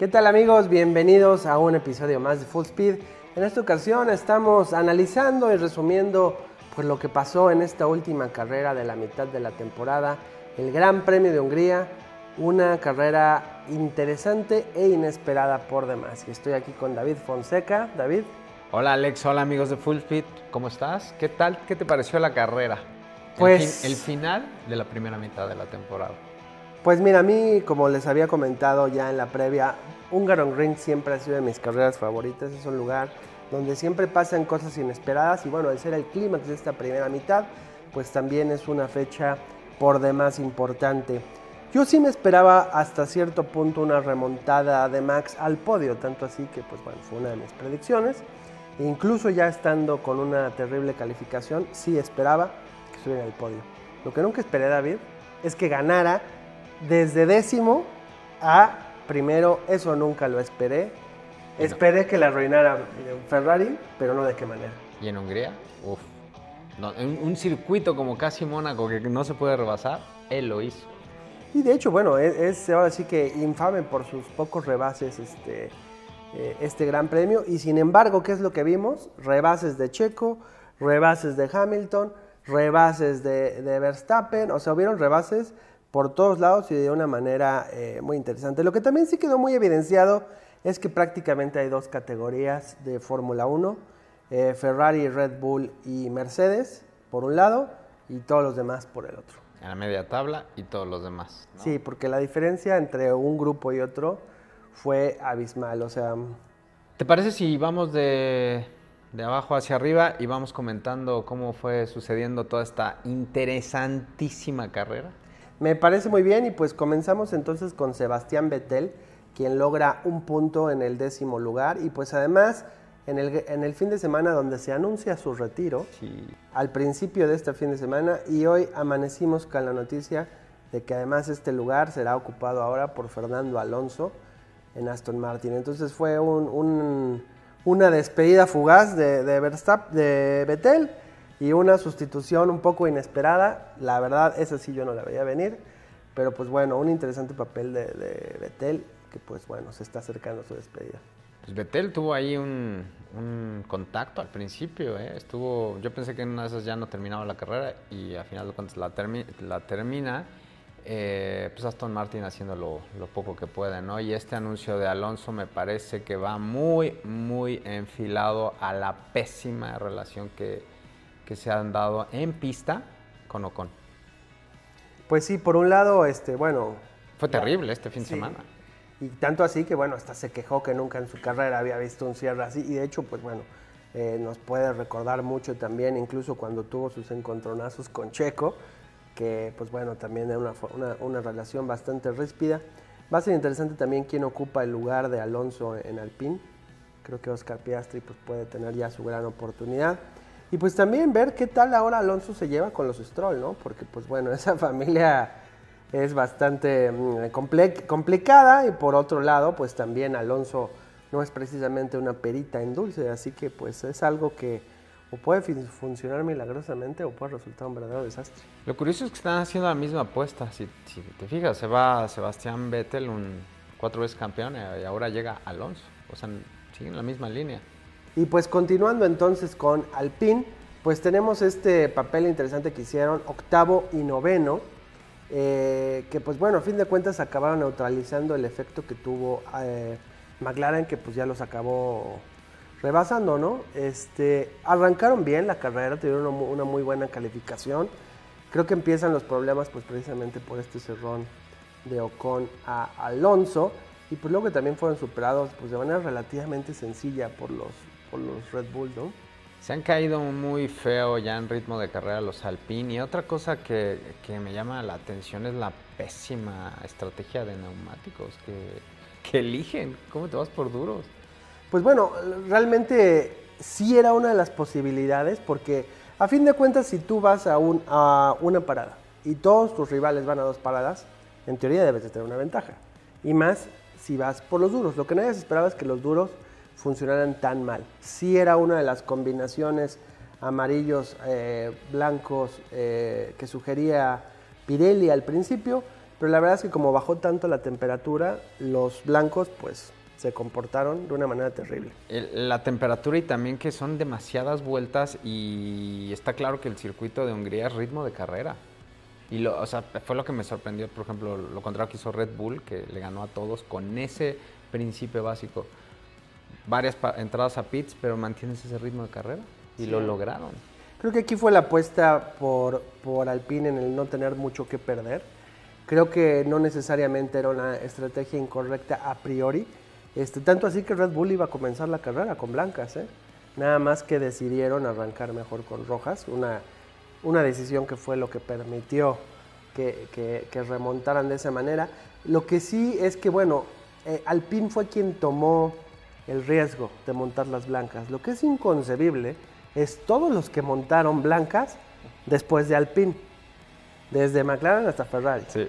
¿Qué tal amigos? Bienvenidos a un episodio más de Full Speed. En esta ocasión estamos analizando y resumiendo pues, lo que pasó en esta última carrera de la mitad de la temporada, el Gran Premio de Hungría, una carrera interesante e inesperada por demás. Y estoy aquí con David Fonseca. David. Hola Alex, hola amigos de Full Speed, ¿cómo estás? ¿Qué tal? ¿Qué te pareció la carrera? Pues el, final de la primera mitad de la temporada. Pues mira, a mí, como les había comentado ya en la previa, Hungaron Ring siempre ha sido de mis carreras favoritas. Es un lugar donde siempre pasan cosas inesperadas y bueno, al ser el clímax de esta primera mitad, pues también es una fecha por demás importante. Yo sí me esperaba hasta cierto punto una remontada de Max al podio, tanto así que pues bueno, fue una de mis predicciones. E incluso ya estando con una terrible calificación, sí esperaba que estuviera el podio. Lo que nunca esperé, David, es que ganara desde décimo a primero. Eso nunca lo esperé. Esperé que la arruinara Ferrari, pero no de qué manera. ¿Y en Hungría? Uf. en un circuito como casi Mónaco que no se puede rebasar, él lo hizo. Y de hecho, bueno, es, ahora sí que infame por sus pocos rebases este, eh, este gran premio. Y sin embargo, ¿qué es lo que vimos? Rebases de Checo, rebases de Hamilton, rebases de, Verstappen. O sea, hubieron rebases por todos lados y de una manera eh, muy interesante. Lo que también sí quedó muy evidenciado es que prácticamente hay dos categorías de Fórmula 1. Eh, Ferrari, Red Bull y Mercedes, por un lado, y todos los demás por el otro en la media tabla y todos los demás. Sí, porque la diferencia entre un grupo y otro fue abismal, o sea... ¿Te parece si vamos de, de abajo hacia arriba y vamos comentando cómo fue sucediendo toda esta interesantísima carrera? Me parece muy bien y pues comenzamos entonces con Sebastián Vettel, quien logra un punto en el décimo lugar y pues además en el, fin de semana donde se anuncia su retiro, al principio de este fin de semana, y hoy amanecimos con la noticia de que además este lugar será ocupado ahora por Fernando Alonso en Aston Martin. Entonces fue una despedida fugaz de, de, de Betel y una sustitución un poco inesperada. La verdad, esa sí yo no la veía venir, pero pues bueno, un interesante papel de, de Betel que pues bueno, se está acercando a su despedida. Pues Betel tuvo ahí un, contacto al principio, ¿eh? estuvo, yo pensé que en una de esas ya no terminaba la carrera y al final de cuentas la, la termina, eh, pues Aston Martin haciendo lo, poco que puede, ¿no? Y este anuncio de Alonso me parece que va muy, muy enfilado a la pésima relación que, se han dado en pista con Ocon. Pues sí, por un lado, este, bueno... Fue terrible este fin de semana. Y tanto así que, bueno, hasta se quejó que nunca en su carrera había visto un cierre así. Y de hecho, pues bueno, eh, nos puede recordar mucho también, incluso cuando tuvo sus encontronazos con Checo, que pues bueno, también era una, una, relación bastante ríspida. Va a ser interesante también quién ocupa el lugar de Alonso en Alpine. Creo que Oscar Piastri pues, puede tener ya su gran oportunidad. Y pues también ver qué tal ahora Alonso se lleva con los Stroll, ¿no? Porque pues bueno, esa familia es bastante mm, complicada y por otro lado, pues también Alonso no es precisamente una perita en dulce, así que pues es algo que o puede funcionar milagrosamente o puede resultar un verdadero desastre. Lo curioso es que están haciendo la misma apuesta, si, te fijas, se va Sebastián Vettel, un cuatro veces campeón, y ahora llega Alonso, o sea, siguen la misma línea. Y pues continuando entonces con Alpine, pues tenemos este papel interesante que hicieron, octavo y noveno, eh, que pues bueno, a fin de cuentas acabaron neutralizando el efecto que tuvo eh, McLaren, que pues ya los acabó rebasando, ¿no? Este, arrancaron bien la carrera, tuvieron una, muy buena calificación. Creo que empiezan los problemas pues precisamente por este cerrón de Ocon a Alonso y pues luego que también fueron superados pues de manera relativamente sencilla por los, por los Red Bull, ¿no? Se han caído muy feo ya en ritmo de carrera los Alpine. Y otra cosa que, me llama la atención es la pésima estrategia de neumáticos que, eligen. ¿Cómo te vas por duros? Pues bueno, realmente sí era una de las posibilidades porque a fin de cuentas si tú vas a, un, a una parada y todos tus rivales van a dos paradas, en teoría debes de tener una ventaja. Y más si vas por los duros. Lo que nadie esperaba es que los duros funcionaran tan mal. Sí era una de las combinaciones amarillos, eh, blancos eh, que sugería Pirelli al principio, pero la verdad es que como bajó tanto la temperatura, los blancos pues se comportaron de una manera terrible. la temperatura y también que son demasiadas vueltas y está claro que el circuito de Hungría es ritmo de carrera. Y lo, o sea, fue lo que me sorprendió, por ejemplo, lo contrario que hizo Red Bull, que le ganó a todos con ese principio básico. Varias entradas a pits, pero mantienes ese ritmo de carrera y lo lograron. Creo que aquí fue la apuesta por, por Alpine en el no tener mucho que perder. Creo que no necesariamente era una estrategia incorrecta a priori. Este, tanto así que Red Bull iba a comenzar la carrera con blancas. ¿eh? Nada más que decidieron arrancar mejor con rojas. Una, una decisión que fue lo que permitió que, que, remontaran de esa manera. Lo que sí es que, bueno, eh, Alpine fue quien tomó el riesgo de montar las blancas. Lo que es inconcebible es todos los que montaron blancas después de Alpine, desde McLaren hasta Ferrari. Sí.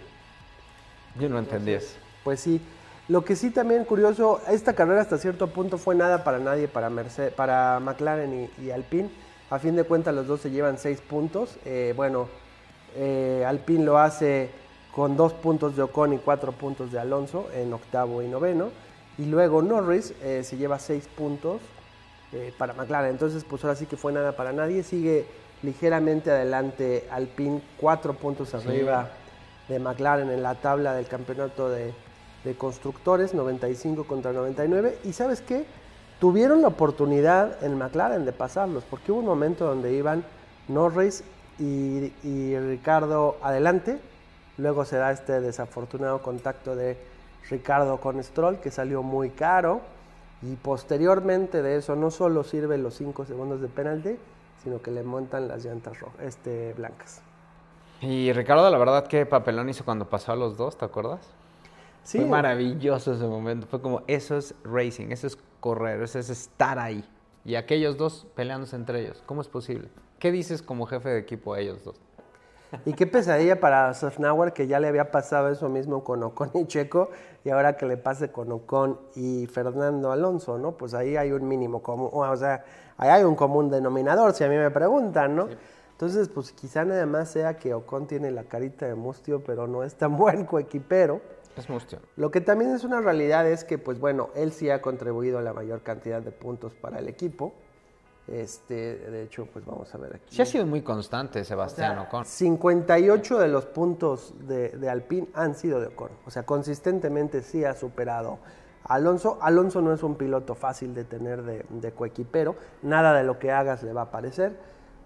Yo no entendí eso. Pues sí. Lo que sí también curioso, esta carrera hasta cierto punto fue nada para nadie, para, Mercedes, para McLaren y, Alpine. A fin de cuentas los dos se llevan seis puntos. Eh, bueno, eh, Alpine lo hace con dos puntos de Ocon y cuatro puntos de Alonso en octavo y noveno. Y luego Norris eh, se lleva seis puntos eh, para McLaren. Entonces, pues ahora sí que fue nada para nadie. Sigue ligeramente adelante Alpine, cuatro puntos arriba de McLaren en la tabla del campeonato de, constructores, 95 contra 99. Y sabes qué? Tuvieron la oportunidad en McLaren de pasarlos, porque hubo un momento donde iban Norris y, y Ricardo adelante. Luego se da este desafortunado contacto de Ricardo con Stroll, que salió muy caro. Y posteriormente de eso no solo sirve los 5 segundos de penalti, sino que le montan las llantas rojas, este, blancas. Y Ricardo, la verdad, qué papelón hizo cuando pasó a los dos, ¿te acuerdas? Sí. Fue maravilloso ese momento. Fue como, eso es racing, eso es correr, eso es estar ahí. Y aquellos dos peleándose entre ellos. ¿Cómo es posible? ¿Qué dices como jefe de equipo a ellos dos? Y qué pesadilla para Sofnauer que ya le había pasado eso mismo con Ocon y Checo y ahora que le pase con Ocon y Fernando Alonso, ¿no? Pues ahí hay un mínimo común, o sea, ahí hay un común denominador, si a mí me preguntan, ¿no? Entonces, pues quizá nada más sea que Ocon tiene la carita de mustio, pero no es tan buen coequipero. Es mustio. Lo que también es una realidad es que, pues bueno, él sí ha contribuido a la mayor cantidad de puntos para el equipo. Este, de hecho, pues vamos a ver aquí. Sí ha sido muy constante Sebastián Ocon. 58 de los puntos de, de Alpine han sido de Ocon. O sea, consistentemente sí ha superado a Alonso. Alonso no es un piloto fácil de tener de, de coequipero. Nada de lo que hagas le va a parecer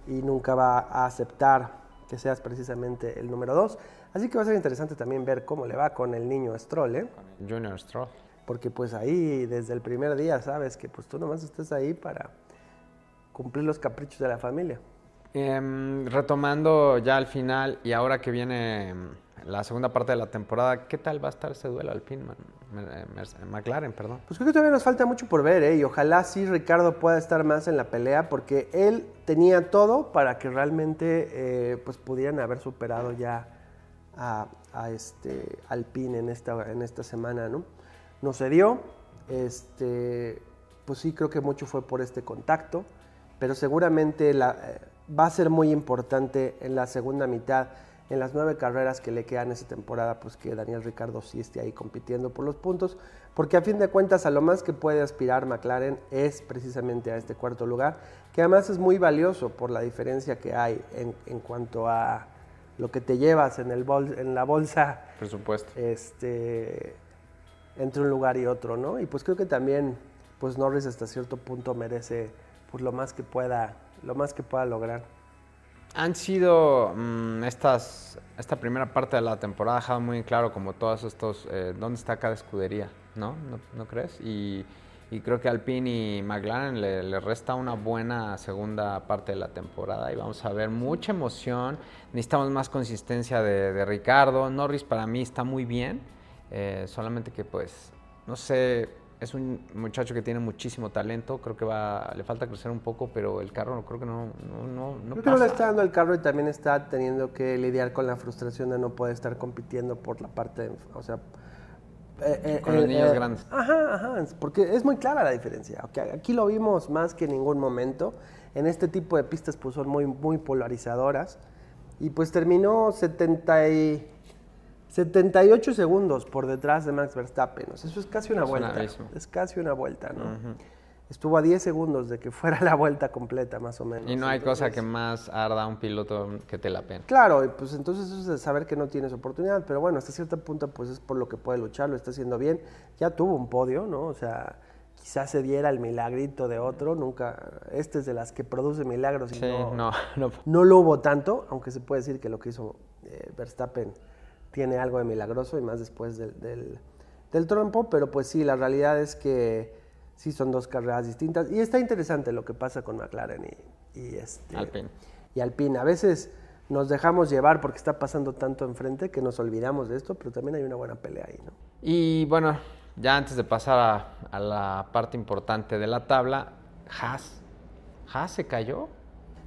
y nunca va a aceptar que seas precisamente el número 2. Así que va a ser interesante también ver cómo le va con el niño Stroll, ¿eh? Junior Stroll. Porque pues ahí desde el primer día sabes que pues tú nomás estás ahí para cumplir los caprichos de la familia. Em, retomando ya al final y ahora que viene em, la segunda parte de la temporada, ¿qué tal va a estar ese duelo Alpine, McLaren, perdón? Pues creo que todavía nos falta mucho por ver, ¿eh? y ojalá sí Ricardo pueda estar más en la pelea, porque él tenía todo para que realmente eh, pues pudieran haber superado ya a, este Alpine en esta, en esta semana, ¿no? No se dio, este, pues sí creo que mucho fue por este contacto pero seguramente la, eh, va a ser muy importante en la segunda mitad, en las nueve carreras que le quedan esa temporada, pues que Daniel Ricardo sí esté ahí compitiendo por los puntos, porque a fin de cuentas a lo más que puede aspirar McLaren es precisamente a este cuarto lugar, que además es muy valioso por la diferencia que hay en, cuanto a lo que te llevas en, el en la bolsa. Presupuesto. Este, entre un lugar y otro, ¿no? Y pues creo que también, pues Norris hasta cierto punto merece pues lo más que pueda, lo más que pueda lograr. Han sido mm, estas, esta primera parte de la temporada dejado muy claro como todos estos, eh, dónde está cada escudería, ¿no? ¿No, crees? Y, creo que Alpine y McLaren le, resta una buena segunda parte de la temporada y vamos a ver mucha emoción. Necesitamos más consistencia de, Ricardo. Norris para mí está muy bien, eh, solamente que pues, no sé, es un muchacho que tiene muchísimo talento, creo que va, le falta crecer un poco, pero el carro creo que no, no, no, creo que no le está dando el carro y también está teniendo que lidiar con la frustración de no poder estar compitiendo por la parte, o sea, eh, eh, con los niños eh, grandes. Ajá, ajá, porque es muy clara la diferencia. aquí lo vimos más que en ningún momento. En este tipo de pistas pues son muy, muy polarizadoras. Y pues terminó 70 y 78 segundos por detrás de Max Verstappen. O sea, eso es casi una Es vuelta. Es casi una vuelta, ¿no? Estuvo a 10 segundos de que fuera la vuelta completa, más o menos. Y no hay cosa que más arda a un piloto que te la pena. Claro, y pues entonces eso es de saber que no tienes oportunidad, pero bueno, hasta cierto punto pues es por lo que puede luchar, lo está haciendo bien. Ya tuvo un podio, ¿no? O sea, quizás se diera el milagrito de otro, nunca, este es de las que produce milagros y Sí, no, no, no. no lo hubo tanto, aunque se puede decir que lo que hizo eh, Verstappen tiene algo de milagroso y más después del, del, del trompo, pero pues sí, la realidad es que sí son dos carreras distintas y está interesante lo que pasa con McLaren y, y este, Alpine. y Alpine. A veces nos dejamos llevar porque está pasando tanto enfrente que nos olvidamos de esto, pero también hay una buena pelea ahí, ¿no? Y bueno, ya antes de pasar a, a la parte importante de la tabla, Haas. Haas se cayó.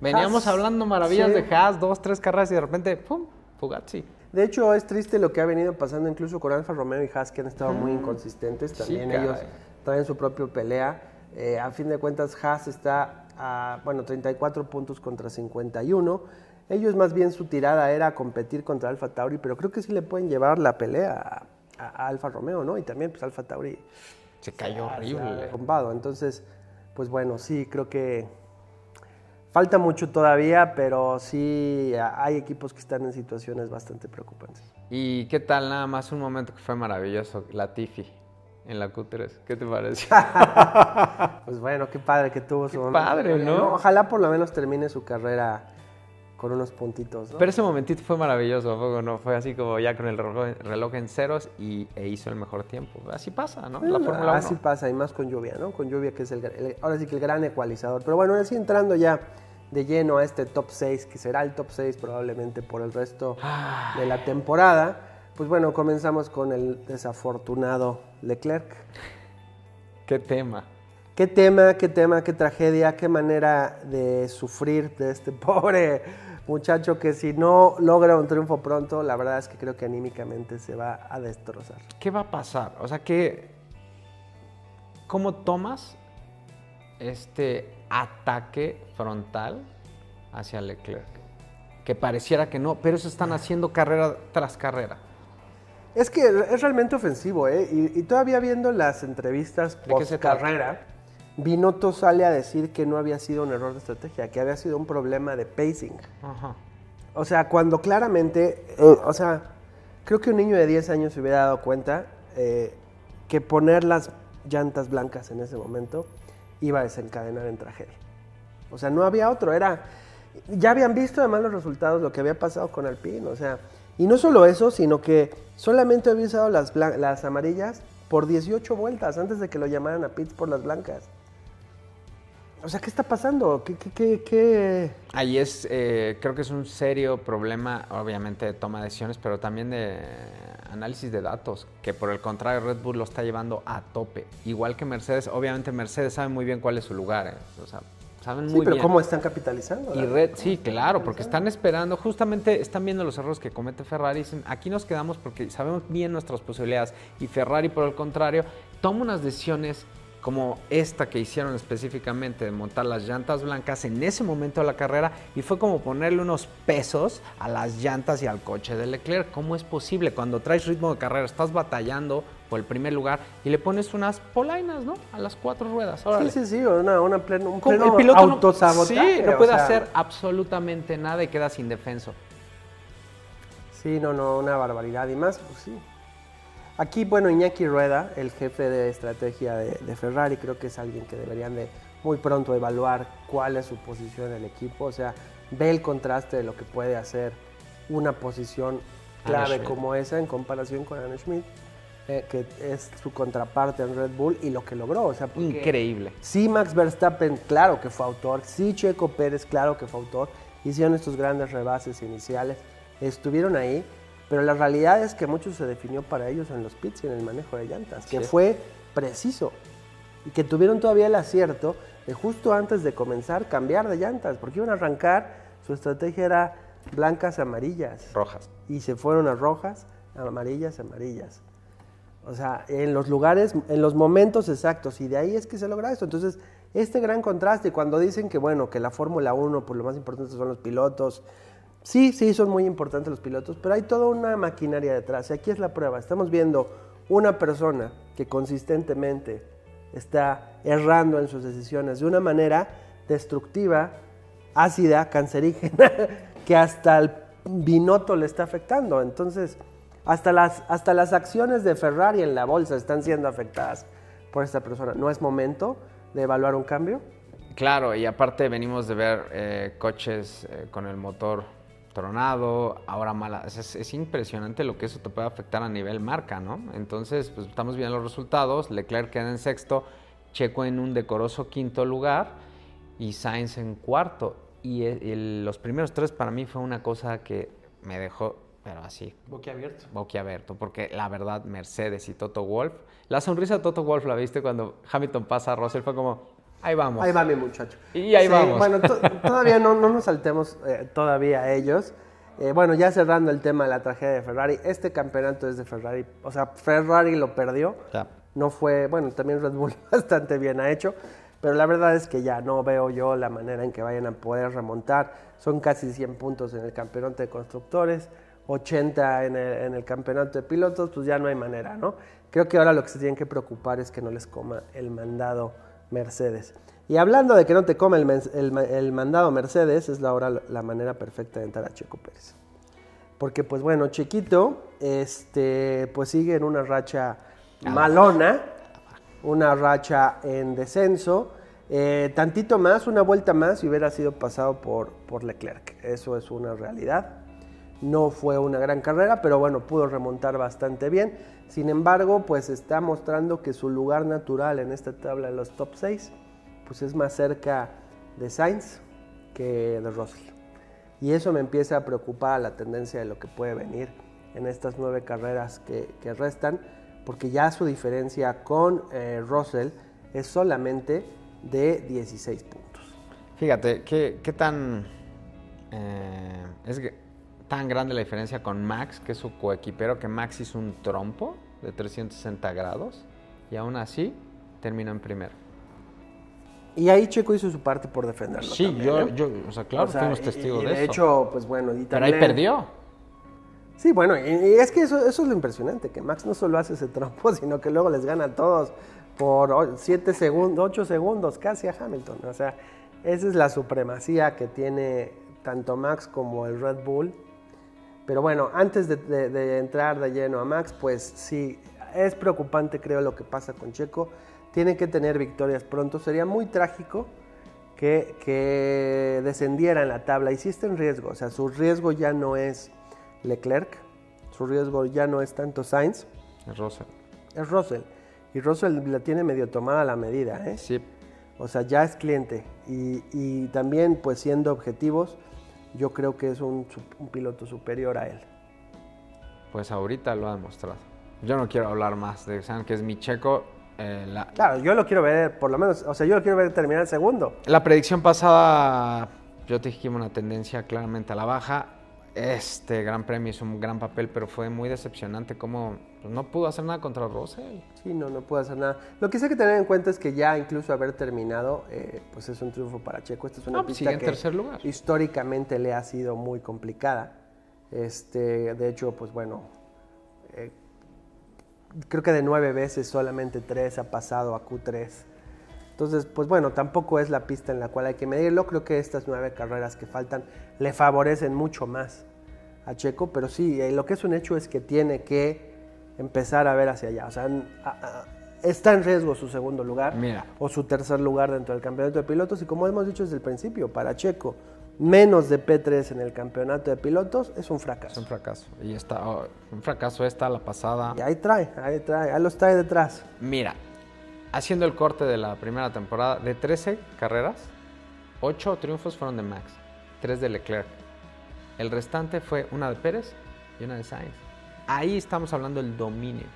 Veníamos Haas, hablando maravillas sí. de Haas, dos, tres carreras y de repente, ¡pum! Fugazzi. De hecho, es triste lo que ha venido pasando incluso con Alfa Romeo y Haas, que han estado muy inconsistentes. Sí, También ellos traen su propia pelea. Eh, a fin de cuentas, Haas está a, bueno, 34 puntos contra 51. Ellos más bien su tirada era competir contra Alfa Tauri, pero creo que sí le pueden llevar la pelea a, a Alfa Romeo, ¿no? Y también pues Alfa Tauri Se cayó horrible. Entonces, pues bueno, sí, creo que falta mucho todavía, pero sí hay equipos que están en situaciones bastante preocupantes. ¿Y qué tal? Nada más un momento que fue maravilloso, la Tiffy en la Q3. ¿Qué te pareció? Pues bueno, qué padre que tuvo su Qué padre, ¿no? Ojalá por lo menos termine su carrera con unos puntitos, ¿no? Pero ese momentito fue maravilloso, ¿a poco no? Fue así como ya con el reloj, reloj en ceros y, e hizo el mejor tiempo. Así pasa, ¿no? La Fórmula 1. Así pasa, y más con lluvia, ¿no? Con lluvia que es el, el- ahora sí que el gran ecualizador. Pero bueno, así entrando ya de lleno a este top 6, que será el top 6 probablemente por el resto de la temporada, pues bueno, comenzamos con el desafortunado Leclerc. Qué tema. Qué tema, qué tema, qué tragedia, qué manera de sufrir de este pobre muchacho que si no logra un triunfo pronto, la verdad es que creo que anímicamente se va a destrozar. ¿Qué va a pasar? O sea, que ¿cómo tomas este ataque frontal hacia Leclerc? Que pareciera que no, pero eso están haciendo carrera tras carrera. Es que es realmente ofensivo, ¿eh? Y, y todavía viendo las entrevistas ¿De qué se post carrera, Binotto sale a decir que no había sido un error de estrategia, que había sido un problema de pacing. Ajá. O sea, cuando claramente, eh, o sea, creo que un niño de 10 años se hubiera dado cuenta eh, que poner las llantas blancas en ese momento iba a desencadenar en tragedia. O sea, no había otro, era... Ya habían visto además los resultados, lo que había pasado con Alpine, o sea... Y no solo eso, sino que solamente había usado las, las amarillas por 18 vueltas antes de que lo llamaran a pits por las blancas. O sea, ¿qué está pasando? ¿Qué, qué, qué, qué? Ahí es, eh, creo que es un serio problema, obviamente, de toma de decisiones, pero también de análisis de datos, que por el contrario Red Bull lo está llevando a tope. Igual que Mercedes, obviamente Mercedes sabe muy bien cuál es su lugar, eh, o sea, saben Sí, muy pero bien. ¿cómo están capitalizando? Y Red, sí, claro, porque están esperando, justamente están viendo los errores que comete Ferrari. y Dicen, aquí nos quedamos porque sabemos bien nuestras posibilidades. Y Ferrari, por el contrario, toma unas decisiones como esta que hicieron específicamente de montar las llantas blancas en ese momento de la carrera y fue como ponerle unos pesos a las llantas y al coche de Leclerc. ¿Cómo es posible cuando traes ritmo de carrera, estás batallando por el primer lugar y le pones unas polainas, ¿no? A las cuatro ruedas. Órale. Sí, sí, sí, una, una pleno, un pleno el piloto no- autosabotaje. sí, no puede sea, hacer absolutamente nada y quedas indefenso. Sí, no, no, una barbaridad. Y más, pues sí. Aquí, bueno, Iñaki Rueda, el jefe de estrategia de, de Ferrari, creo que es alguien que deberían de muy pronto evaluar cuál es su posición en el equipo. O sea, ve el contraste de lo que puede hacer una posición clave como esa en comparación con Anne Schmidt, eh, que es su contraparte en Red Bull y lo que logró. O sea, Increíble. Sí, Max Verstappen, claro que fue autor. Sí, Checo Pérez, claro que fue autor. Hicieron estos grandes rebases iniciales. Estuvieron ahí, pero la realidad es que mucho se definió para ellos en los pits y en el manejo de llantas, que Sí. fue preciso. Y que tuvieron todavía el acierto de justo antes de comenzar cambiar de llantas, porque iban a arrancar, su estrategia era blancas, amarillas Rojas. y se fueron a rojas, amarillas, amarillas. O sea, en los lugares, en los momentos exactos, y de ahí es que se logra esto. Entonces, este gran contraste, cuando dicen que, bueno, que la Fórmula 1, pues lo más importante son los pilotos, Sí, sí, son muy importantes los pilotos, pero hay toda una maquinaria detrás. Y aquí es la prueba. Estamos viendo una persona que consistentemente está errando en sus decisiones de una manera destructiva, ácida, cancerígena, que hasta el Binotto le está afectando. Entonces, hasta las, hasta las acciones de Ferrari en la bolsa están siendo afectadas por esta persona. ¿No es momento de evaluar un cambio? Claro, y aparte venimos de ver eh, coches eh, con el motor tronado, ahora mala. Es, es, impresionante lo que eso te puede afectar a nivel marca, ¿no? Entonces, pues estamos viendo los resultados. Leclerc queda en sexto, Checo en un decoroso quinto lugar y Sainz en cuarto. Y, y los primeros tres para mí fue una cosa que me dejó, pero así. Boquiabierto. Boquiabierto, porque la verdad, Mercedes y Toto Wolf. La sonrisa de Toto Wolf la viste cuando Hamilton pasa a Russell, fue como, Ahí vamos. Ahí va mi muchacho. Y ahí vamos. Bueno, todavía no, no, nos saltemos eh, todavía a ellos. Eh, bueno, ya cerrando el tema de la tragedia de Ferrari, este campeonato es de Ferrari. O sea, Ferrari lo perdió. Ya. No fue, bueno, también Red Bull bastante bien ha hecho, pero la verdad es que ya no veo yo la manera en que vayan a poder remontar. Son casi 100 puntos en el campeonato de constructores, 80 en el, en el campeonato de pilotos, pues ya no hay manera, ¿no? Creo que ahora lo que se tienen que preocupar es que no les coma el mandado Mercedes. Y hablando de que no te come el, el, el mandado Mercedes, es la hora la manera perfecta de entrar a Checo Pérez. Porque pues bueno, Chiquito, este, pues sigue en una racha malona, una racha en descenso. Eh, tantito más, una vuelta más y hubiera sido pasado por, por Leclerc. Eso es una realidad. No fue una gran carrera, pero bueno, pudo remontar bastante bien. Sin embargo, pues está mostrando que su lugar natural en esta tabla de los top 6, pues es más cerca de Sainz que de Russell. Y eso me empieza a preocupar la tendencia de lo que puede venir en estas nueve carreras que, restan, porque ya su diferencia con eh, Russell es solamente de 16 puntos. Fíjate, ¿qué, qué tan... Eh, es que tan grande la diferencia con Max, que es su coequipero, que Max hizo un trompo de 360 grados y aún así terminó en primero. Y ahí Checo hizo su parte por defenderlo. Sí, también, yo, o sea, claro, O sea, fuimos y- testigos y de, de eso. hecho, pues bueno, y Pero ahí perdió. Sí, bueno, y, y es que eso, eso es lo impresionante, que Max no solo hace ese trompo, sino que luego les gana a todos por 7 segundos, 8 segundos casi a Hamilton. O sea, esa es la supremacía que tiene tanto Max como el Red Bull. Pero bueno, antes de, de- de entrar de lleno a Max, pues sí, es preocupante creo lo que pasa con Checo. Tiene que tener victorias pronto. Sería muy trágico que, que descendiera en la tabla. Y sí está en riesgo. O sea, su riesgo ya no es Leclerc. Su riesgo ya no es tanto Sainz. Russell. Es Russell. Y Russell la tiene medio tomada la medida. ¿eh? Sí, O sea, ya es cliente. Y, y también, pues siendo objetivos, yo creo que es un, un piloto superior a él. pues ahorita lo ha demostrado. Yo no quiero hablar más de saben que es mi checo. eh, la, Claro, yo lo quiero ver, por lo menos, o sea, yo lo quiero ver terminar el segundo. la predicción pasada, yo te dije que iba una tendencia claramente a la baja. Este gran premio hizo un gran papel, pero fue muy decepcionante como pues, no pudo hacer nada contra Russell. Sí, no, no puedo hacer nada. Lo que sí hay que tener en cuenta es que ya incluso haber terminado, eh, pues es un triunfo para Checo. Esta es una No, pues pista sigue en que tercer lugar. históricamente le ha sido muy complicada. Este, de hecho, pues bueno, eh, creo que de nueve veces solamente tres ha pasado a Q3. Entonces, pues bueno, tampoco es la pista en la cual hay que medirlo. Creo que estas nueve carreras que faltan le favorecen mucho más a Checo, pero sí, eh, lo que es un hecho es que tiene que empezar a ver hacia allá. O sea, está en riesgo su segundo lugar Mira. o su tercer lugar dentro del campeonato de pilotos. Y como hemos dicho desde el principio, para Checo, menos de P3 en el campeonato de pilotos es un Es fracaso. un fracaso. Y está oh, un fracaso esta, la pasada. Y ahí trae, ahí trae, ahí los trae detrás. Mira, haciendo el corte de la primera temporada, de 13 carreras, 8 triunfos fueron de Max, 3 de Leclerc. El restante fue una de Pérez y una de Sainz. Ahí estamos hablando del dominio.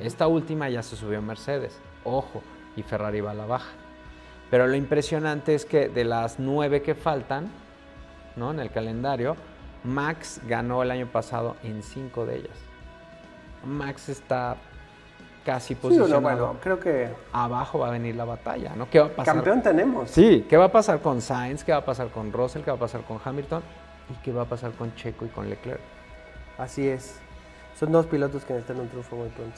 Esta última ya se subió Mercedes, ojo, y Ferrari va a la baja. Pero lo impresionante es que de las 9 que faltan, ¿no? En el calendario, Max ganó el año pasado en 5 de ellas. Max está casi Sí, posicionado. bueno, bueno, creo que Abajo va a venir la batalla, ¿no? ¿Qué va a pasar? campeón tenemos. Sí, ¿qué va a pasar con Sainz? ¿Qué va a pasar con Russell? ¿Qué va a pasar con Hamilton? ¿Y qué va a pasar con Checo y con Leclerc? Así es. Son dos pilotos que necesitan un triunfo muy pronto.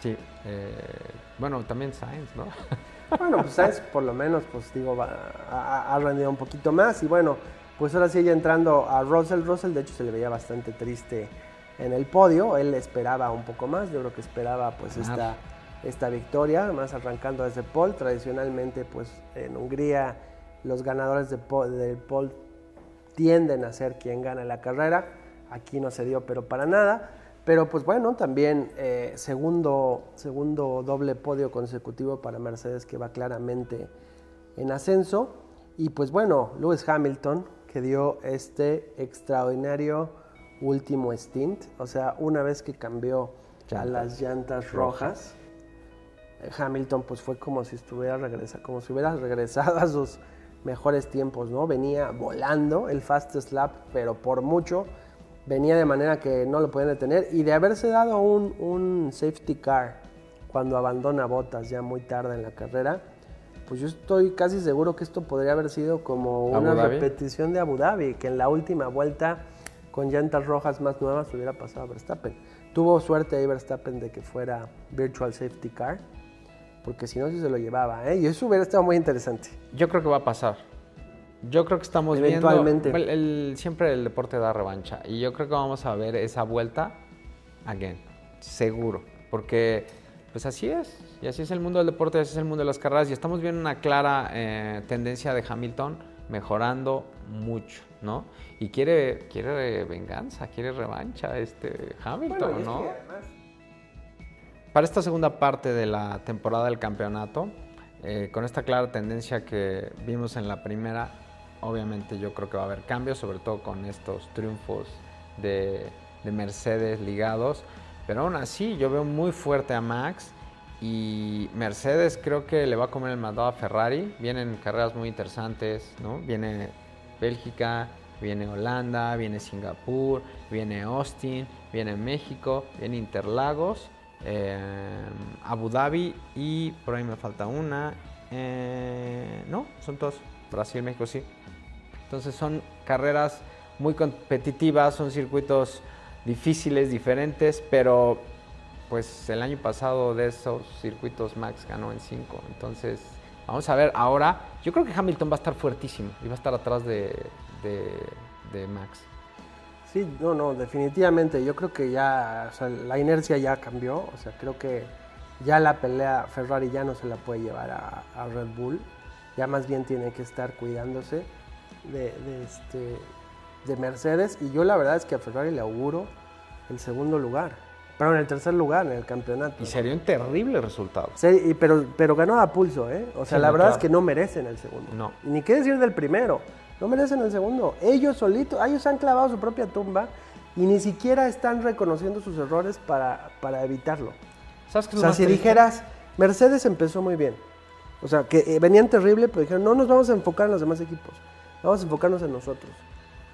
Sí. Eh, bueno, también Sainz, ¿no? Bueno, pues Sainz por lo menos, pues digo, va, ha, ha, rendido un poquito más. Y bueno, pues ahora sí ya entrando a Russell. Russell de hecho se le veía bastante triste en el podio. Él esperaba un poco más. Yo creo que esperaba pues esta, esta victoria, además arrancando desde Paul. Tradicionalmente pues en Hungría los ganadores de Paul, del Paul tienden a ser quien gana la carrera. Aquí no se dio, pero para nada. Pero pues bueno, también eh, segundo, segundo doble podio consecutivo para Mercedes que va claramente en ascenso. Y pues bueno, Lewis Hamilton que dio este extraordinario último stint. O sea, una vez que cambió a las llantas rojas, eh, Hamilton pues fue como si estuviera regresa, como si hubiera regresado a sus mejores tiempos, ¿no? Venía volando el fastest lap, pero por mucho venía de manera que no lo podían detener y de haberse dado un, un safety car cuando abandona botas ya muy tarde en la carrera, pues yo estoy casi seguro que esto podría haber sido como una repetición de Abu Dhabi, que en la última vuelta con llantas rojas más nuevas hubiera pasado a Verstappen. Tuvo suerte ahí Verstappen de que fuera virtual safety car, porque si no, se lo llevaba, ¿eh? Y eso hubiera estado muy interesante. Yo creo que va a pasar. Yo creo que estamos Eventualmente. viendo. El, siempre el deporte da revancha. Y yo creo que vamos a ver esa vuelta again. Seguro. Porque, pues así es. Y así es el mundo del deporte, así es el mundo de las carreras. Y estamos viendo una clara eh, tendencia de Hamilton mejorando mucho, ¿no? Y quiere, quiere venganza, quiere revancha este Hamilton, ¿no? Para esta segunda parte de la temporada del campeonato, eh, con esta clara tendencia que vimos en la primera, obviamente yo creo que va a haber cambios, sobre todo con estos triunfos de, Mercedes ligados. Pero aún así yo veo muy fuerte a Max y Mercedes creo que le va a comer el mandado a Ferrari. Vienen carreras muy interesantes, ¿no? Viene Bélgica, viene Holanda, viene Singapur, viene Austin, viene México, viene Interlagos, eh, Abu Dhabi y por ahí me falta una. Eh, no, son todos. Brasil, México, sí. Entonces son carreras muy competitivas, son circuitos difíciles, diferentes, pero pues el año pasado de esos circuitos Max ganó en 5. Entonces, vamos a ver ahora. Yo creo que Hamilton va a estar fuertísimo y va a estar atrás de, de, Max. Sí, no, no, definitivamente. Yo creo que ya, la inercia ya cambió. O sea, creo que ya la pelea Ferrari ya no se la puede llevar a, a Red Bull. Ya más bien tiene que estar cuidándose de, este, de Mercedes y yo la verdad es que a Ferrari le auguro el segundo lugar. Pero en el tercer lugar en el campeonato. Y sería un terrible resultado. Sí, pero, pero ganó a pulso, ¿eh? O sea, la verdad es que no merecen el segundo. No. Ni qué decir del primero. No merecen el segundo. Ellos solitos, ellos han clavado su propia tumba y ni siquiera están reconociendo sus errores para, para evitarlo. ¿Sabes qué o sea, si dijeras, Mercedes empezó muy bien. O sea, que eh, venían terrible, pero dijeron, no nos vamos a enfocar en los demás equipos. Vamos a enfocarnos en nosotros.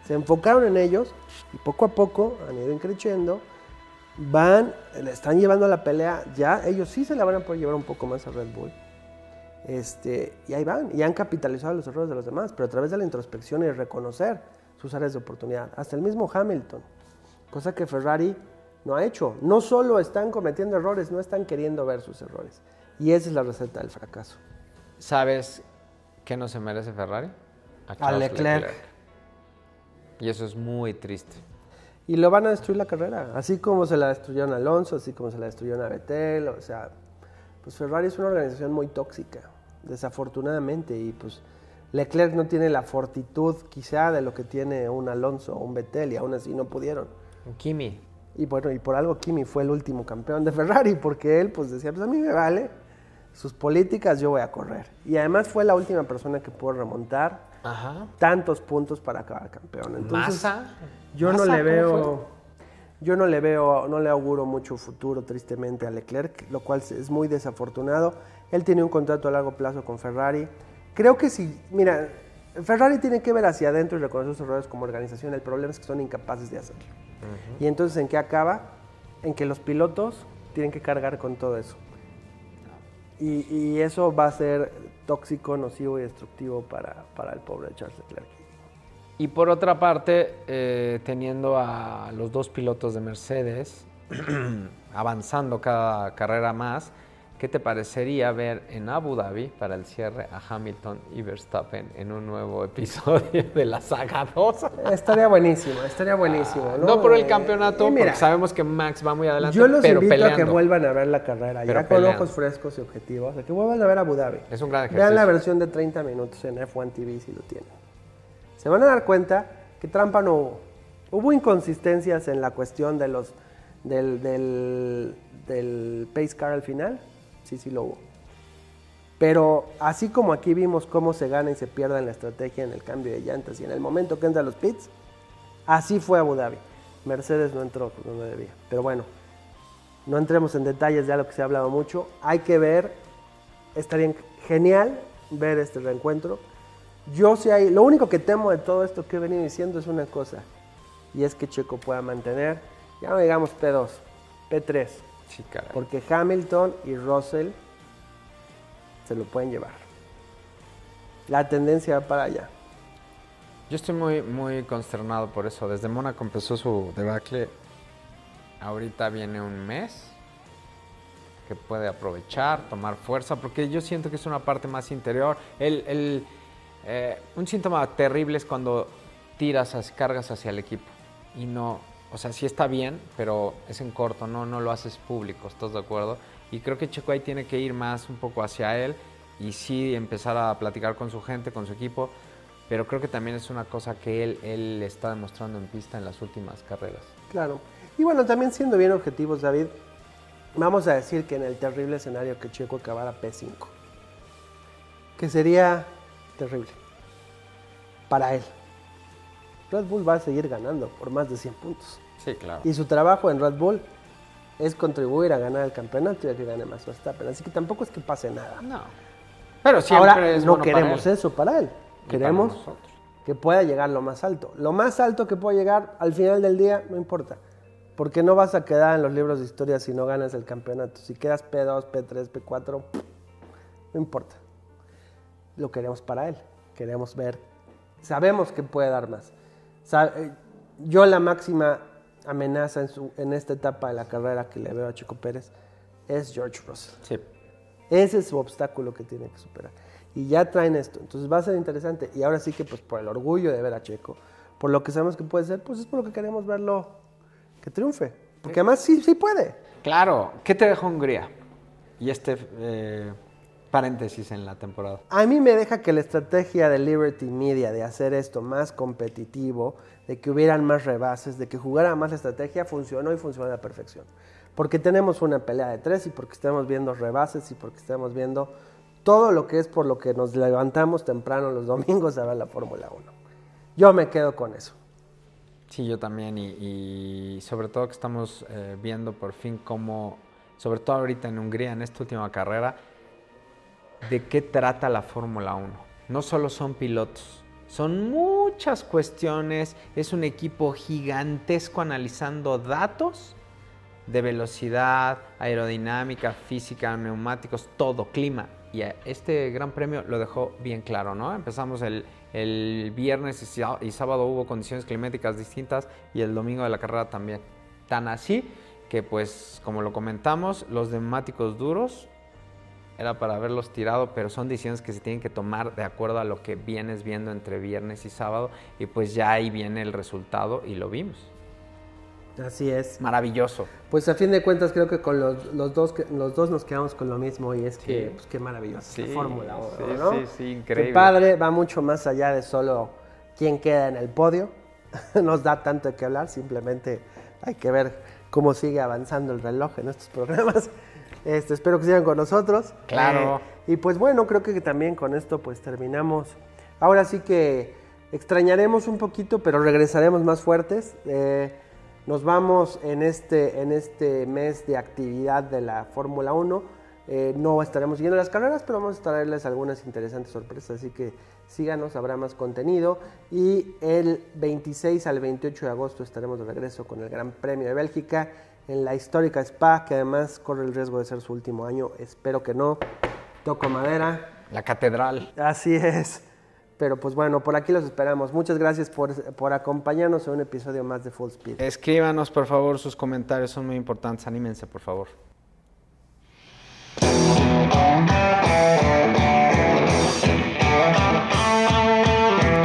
Se enfocaron en ellos y poco a poco han ido creciendo. Van, le están llevando a la pelea. Ya ellos sí se la van a poder llevar un poco más a Red Bull. Este, y ahí van, y han capitalizado los errores de los demás, pero a través de la introspección y reconocer sus áreas de oportunidad. Hasta el mismo Hamilton, cosa que Ferrari no ha hecho. No solo están cometiendo errores, no están queriendo ver sus errores. Y esa es la receta del fracaso. ¿Sabes qué no se merece Ferrari? a, Leclerc. Y eso es muy triste. Y lo van a destruir la carrera, así como se la destruyeron a Alonso, así como se la destruyeron a Vettel, o sea, pues Ferrari es una organización muy tóxica, desafortunadamente, y pues Leclerc no tiene la fortitud quizá de lo que tiene un Alonso o un Vettel, y aún así no pudieron. Kimi. Y bueno, y por algo Kimi fue el último campeón de Ferrari, porque él pues decía, pues a mí me vale, sus políticas yo voy a correr. Y además fue la última persona que pudo remontar tantos puntos para acabar campeón. Entonces, yo no le veo, yo no le veo, no le auguro mucho futuro tristemente a Leclerc, lo cual es muy desafortunado. Él tiene un contrato a largo plazo con Ferrari. Creo que si, mira, Ferrari tiene que ver hacia adentro y reconocer sus errores como organización. El problema es que son incapaces de hacerlo. Y entonces, ¿en qué acaba? En que los pilotos tienen que cargar con todo eso. Y, eso va a ser tóxico, nocivo y destructivo para, para el pobre Charles Leclerc. Y por otra parte, eh, teniendo a los dos pilotos de Mercedes avanzando cada carrera más, ¿qué te parecería ver en Abu Dhabi para el cierre a Hamilton y Verstappen en un nuevo episodio de la saga 2? Estaría buenísimo, estaría buenísimo. Ah, no, no por el Eh, campeonato, mira, porque sabemos que Max va muy adelante, Yo los pero invito peleando. a que vuelvan a ver la carrera, Pero ya con ojos frescos y objetivos, a que vuelvan a ver Abu Dhabi. Es un gran Vean la ejercicio. versión de 30 minutos en F1 TV si lo tienen. Se van a dar cuenta que trampa no hubo. Hubo inconsistencias en la cuestión de los del, del, del pace car al final. Sí, sí lo hubo. Pero así como aquí vimos cómo se gana y se pierde en la estrategia, en el cambio de llantas y en el momento que entra los pits, así fue Abu Dhabi. Mercedes no entró donde debía. Pero bueno, no entremos en detalles ya lo que se ha hablado mucho. Hay que ver, estaría genial ver este reencuentro. Yo sí lo único que temo de todo esto que he venido diciendo es una cosa, y es que Checo pueda mantener, ya no digamos P2, P3, Sí, caray. porque Hamilton y Russell se lo pueden llevar. La tendencia va para allá. Yo estoy muy, muy consternado por eso. Desde Mónaco empezó su debacle. Ahorita viene un mes que puede aprovechar, tomar fuerza, porque yo siento que es una parte más interior. El, el, eh, un síntoma terrible es cuando tiras, cargas hacia el equipo y no, o sea, sí está bien, pero es en corto, no, no lo haces público, ¿estás de acuerdo? Y creo que Checo ahí tiene que ir más un poco hacia él y sí empezar a platicar con su gente, con su equipo, pero creo que también es una cosa que él, él está demostrando en pista en las últimas carreras. Claro. Y bueno, también siendo bien objetivos, David, vamos a decir que en el terrible escenario que Checo acabara P5, que sería terrible para él. Red Bull va a seguir ganando por más de 100 puntos. Sí, claro. Y su trabajo en Red Bull es contribuir a ganar el campeonato y a que gane más Verstappen. Así que tampoco es que pase nada. No. Pero siempre Ahora, es no bueno para queremos él eso para él. para Queremos que pueda llegar lo más alto. Lo más alto que pueda llegar al final del día, no importa. Porque no vas a quedar en los libros de historia si no ganas el campeonato. Si quedas P2, P3, P4, no importa. Lo queremos para él. Queremos ver. Sabemos que puede dar más. Eh, Yo la máxima amenaza en, su- en esta etapa de la carrera que le veo a Chico Pérez es George Russell. Sí. Ese es su obstáculo que tiene que superar. Y ya traen esto. Entonces va a ser interesante. Y ahora sí que pues por el orgullo de ver a Checo, por lo que sabemos que puede ser, pues es por lo que queremos verlo que triunfe. Porque además sí, sí puede. Claro. ¿Qué te dejó Hungría? Y este eh, paréntesis en la temporada. A mí me deja que la estrategia de Liberty Media de hacer esto más competitivo, de que hubieran más rebases, de que jugara más la estrategia, funcionó y funcionó a la perfección. Porque tenemos una pelea de tres y porque estamos viendo rebases y porque estamos viendo todo lo que es por lo que nos levantamos temprano los domingos a ver la Fórmula 1. Yo me quedo con eso. Sí, yo también. Y, y sobre todo que estamos eh, viendo por fin cómo, sobre todo ahorita en Hungría, en esta última carrera, de qué trata la Fórmula 1. No solo son pilotos, son muchas cuestiones. Es un equipo gigantesco analizando datos de velocidad, aerodinámica, física, neumáticos, todo, clima. Y este gran premio lo dejó bien claro, ¿no? Empezamos el, el viernes y sábado hubo condiciones climáticas distintas y el domingo de la carrera también. Tan así que pues como lo comentamos, los neumáticos duros era para haberlos tirado, pero son decisiones que se tienen que tomar de acuerdo a lo que vienes viendo entre viernes y sábado y pues ya ahí viene el resultado y lo vimos. Así es. Maravilloso. Pues a fin de cuentas creo que con los, los dos, que- los dos nos quedamos con lo mismo y es que Sí. pues, qué maravillosa Sí, la Fórmula 1, sí, ¿no? sí, sí, increíble. Qué padre, va mucho más allá de solo quién queda en el podio. Nos da tanto de qué hablar, simplemente hay que ver cómo sigue avanzando el reloj en estos programas. Este, espero que sigan con nosotros. Claro. Eh, y pues bueno, creo que también con esto pues terminamos. Ahora sí que extrañaremos un poquito, pero regresaremos más fuertes. Eh, nos vamos en este, en este mes de actividad de la Fórmula 1. Eh, no estaremos siguiendo las carreras, pero vamos a traerles algunas interesantes sorpresas. Así que síganos, habrá más contenido. Y el 26 al 28 de agosto estaremos de regreso con el Gran Premio de Bélgica en la histórica Spa, que además corre el riesgo de ser su último año. Espero que no. Toco madera. La catedral. Así es. Pero pues bueno, por aquí los esperamos. Muchas gracias por, por acompañarnos en un episodio más de Full Speed. Escríbanos, por favor, sus comentarios son muy importantes. Anímense, por favor.